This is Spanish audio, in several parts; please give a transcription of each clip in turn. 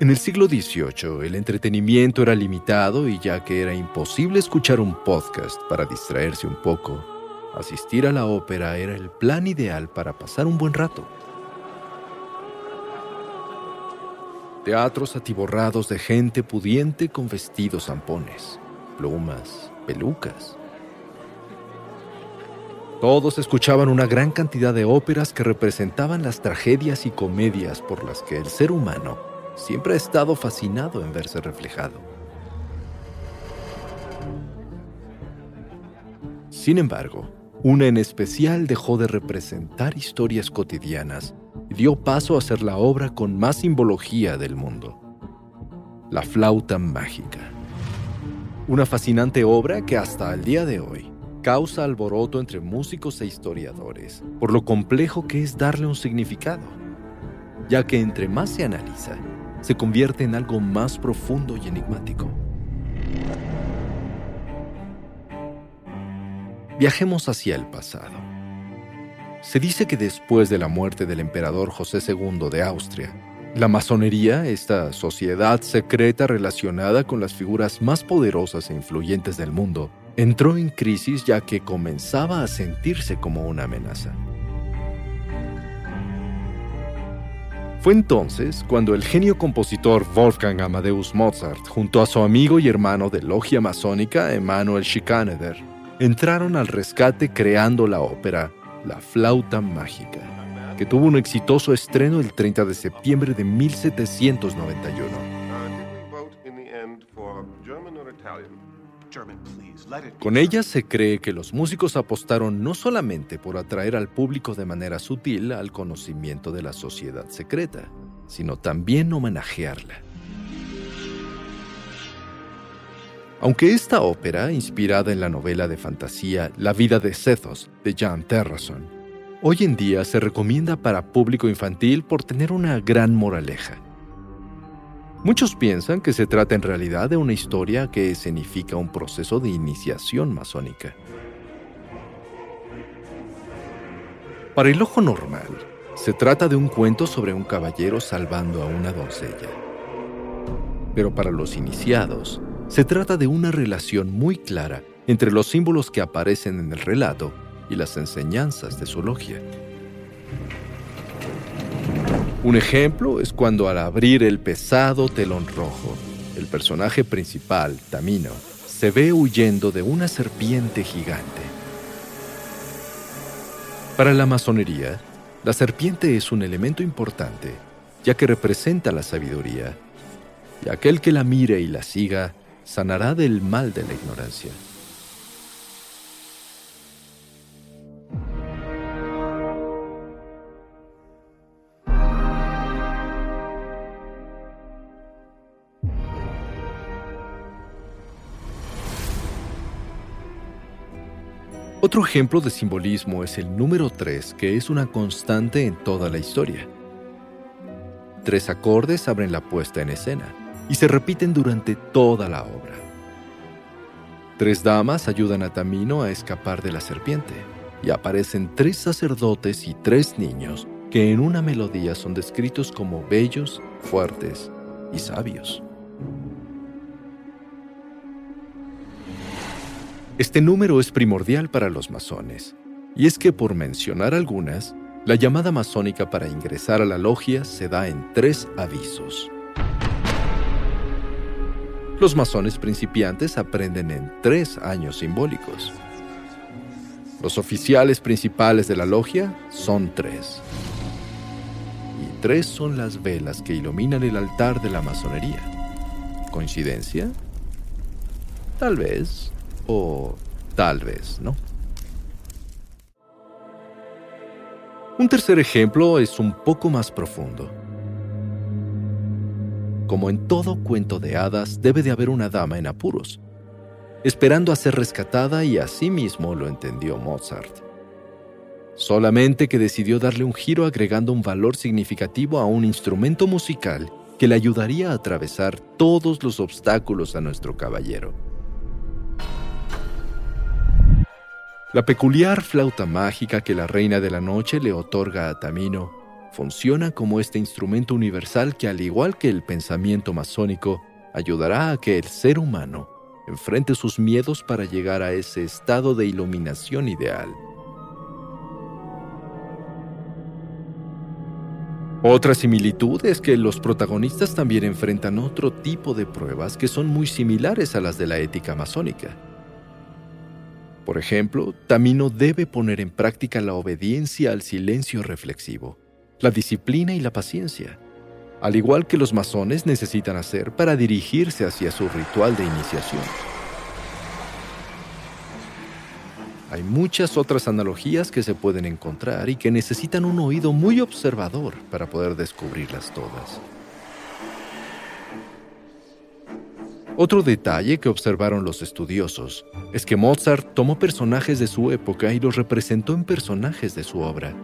En el siglo XVIII, el entretenimiento era limitado y ya que era imposible escuchar un podcast para distraerse un poco, asistir a la ópera era el plan ideal para pasar un buen rato. Teatros atiborrados de gente pudiente con vestidos zampones, plumas, pelucas. Todos escuchaban una gran cantidad de óperas que representaban las tragedias y comedias por las que el ser humano siempre ha estado fascinado en verse reflejado. Sin embargo, una en especial dejó de representar historias cotidianas y dio paso a ser la obra con más simbología del mundo, la flauta mágica. Una fascinante obra que hasta el día de hoy causa alboroto entre músicos e historiadores por lo complejo que es darle un significado, ya que entre más se analiza, se convierte en algo más profundo y enigmático. Viajemos hacia el pasado. Se dice que después de la muerte del emperador José II de Austria, la masonería, esta sociedad secreta relacionada con las figuras más poderosas e influyentes del mundo, entró en crisis ya que comenzaba a sentirse como una amenaza. Fue entonces cuando el genio compositor Wolfgang Amadeus Mozart, junto a su amigo y hermano de logia masónica Emanuel Schikaneder, entraron al rescate creando la ópera La Flauta Mágica, que tuvo un exitoso estreno el 30 de septiembre de 1791. Con ella se cree que los músicos apostaron no solamente por atraer al público de manera sutil al conocimiento de la sociedad secreta, sino también homenajearla. Aunque esta ópera, inspirada en la novela de fantasía La vida de Cethos de Jan Terrason, hoy en día se recomienda para público infantil por tener una gran moraleja Muchos piensan que se trata en realidad de una historia que significa un proceso de iniciación masónica. Para el ojo normal, se trata de un cuento sobre un caballero salvando a una doncella. Pero para los iniciados, se trata de una relación muy clara entre los símbolos que aparecen en el relato y las enseñanzas de su logia. Un ejemplo es cuando al abrir el pesado telón rojo, el personaje principal, Tamino, se ve huyendo de una serpiente gigante. Para la masonería, la serpiente es un elemento importante, ya que representa la sabiduría, y aquel que la mire y la siga sanará del mal de la ignorancia. Otro ejemplo de simbolismo es el número 3, que es una constante en toda la historia. Tres acordes abren la puesta en escena y se repiten durante toda la obra. Tres damas ayudan a Tamino a escapar de la serpiente y aparecen tres sacerdotes y tres niños que en una melodía son descritos como bellos, fuertes y sabios. Este número es primordial para los masones, y es que por mencionar algunas, la llamada masónica para ingresar a la logia se da en tres avisos. Los masones principiantes aprenden en tres años simbólicos. Los oficiales principales de la logia son tres. Y tres son las velas que iluminan el altar de la masonería. ¿Coincidencia? Tal vez o tal vez, ¿no? Un tercer ejemplo es un poco más profundo. como en todo cuento de hadas, debe de haber una dama en apuros, esperando a ser rescatada y así mismo lo entendió Mozart. Solamente que decidió darle un giro agregando un valor significativo a un instrumento musical que le ayudaría a atravesar todos los obstáculos a nuestro caballero. La peculiar flauta mágica que la Reina de la Noche le otorga a Tamino funciona como este instrumento universal que, al igual que el pensamiento masónico, ayudará a que el ser humano enfrente sus miedos para llegar a ese estado de iluminación ideal. Otra similitud es que los protagonistas también enfrentan otro tipo de pruebas que son muy similares a las de la ética masónica. Por ejemplo, Tamino debe poner en práctica la obediencia al silencio reflexivo, la disciplina y la paciencia, al igual que los masones necesitan hacer para dirigirse hacia su ritual de iniciación. Hay muchas otras analogías que se pueden encontrar y que necesitan un oído muy observador para poder descubrirlas todas. Otro detalle que observaron los estudiosos es que Mozart tomó personajes de su época y los representó en personajes de su obra.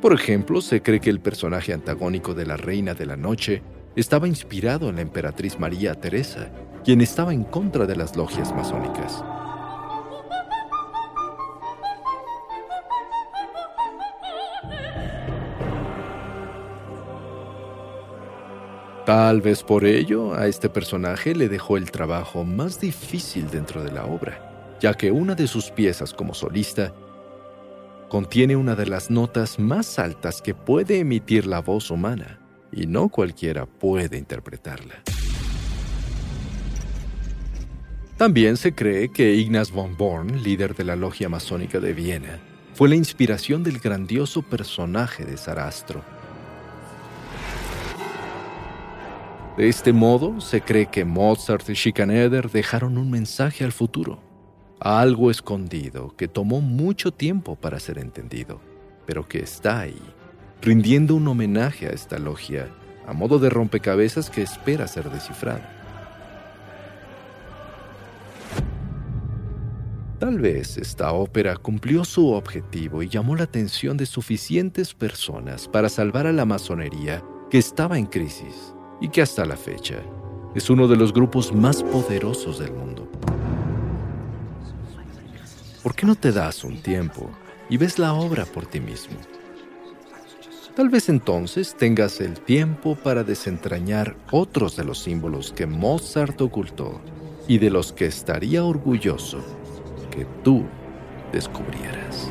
Por ejemplo, se cree que el personaje antagónico de la Reina de la Noche estaba inspirado en la emperatriz María Teresa, quien estaba en contra de las logias masónicas. Tal vez por ello a este personaje le dejó el trabajo más difícil dentro de la obra, ya que una de sus piezas como solista contiene una de las notas más altas que puede emitir la voz humana, y no cualquiera puede interpretarla. También se cree que Ignaz von Born, líder de la logia masónica de Viena, fue la inspiración del grandioso personaje de Sarastro. De este modo, se cree que Mozart y Schikaneder dejaron un mensaje al futuro algo escondido que tomó mucho tiempo para ser entendido, pero que está ahí, rindiendo un homenaje a esta logia, a modo de rompecabezas que espera ser descifrado. Tal vez esta ópera cumplió su objetivo y llamó la atención de suficientes personas para salvar a la masonería que estaba en crisis y que hasta la fecha es uno de los grupos más poderosos del mundo. ¿por qué no te das un tiempo y ves la obra por ti mismo? Tal vez entonces tengas el tiempo para desentrañar otros de los símbolos que Mozart ocultó y de los que estaría orgulloso que tú descubrieras.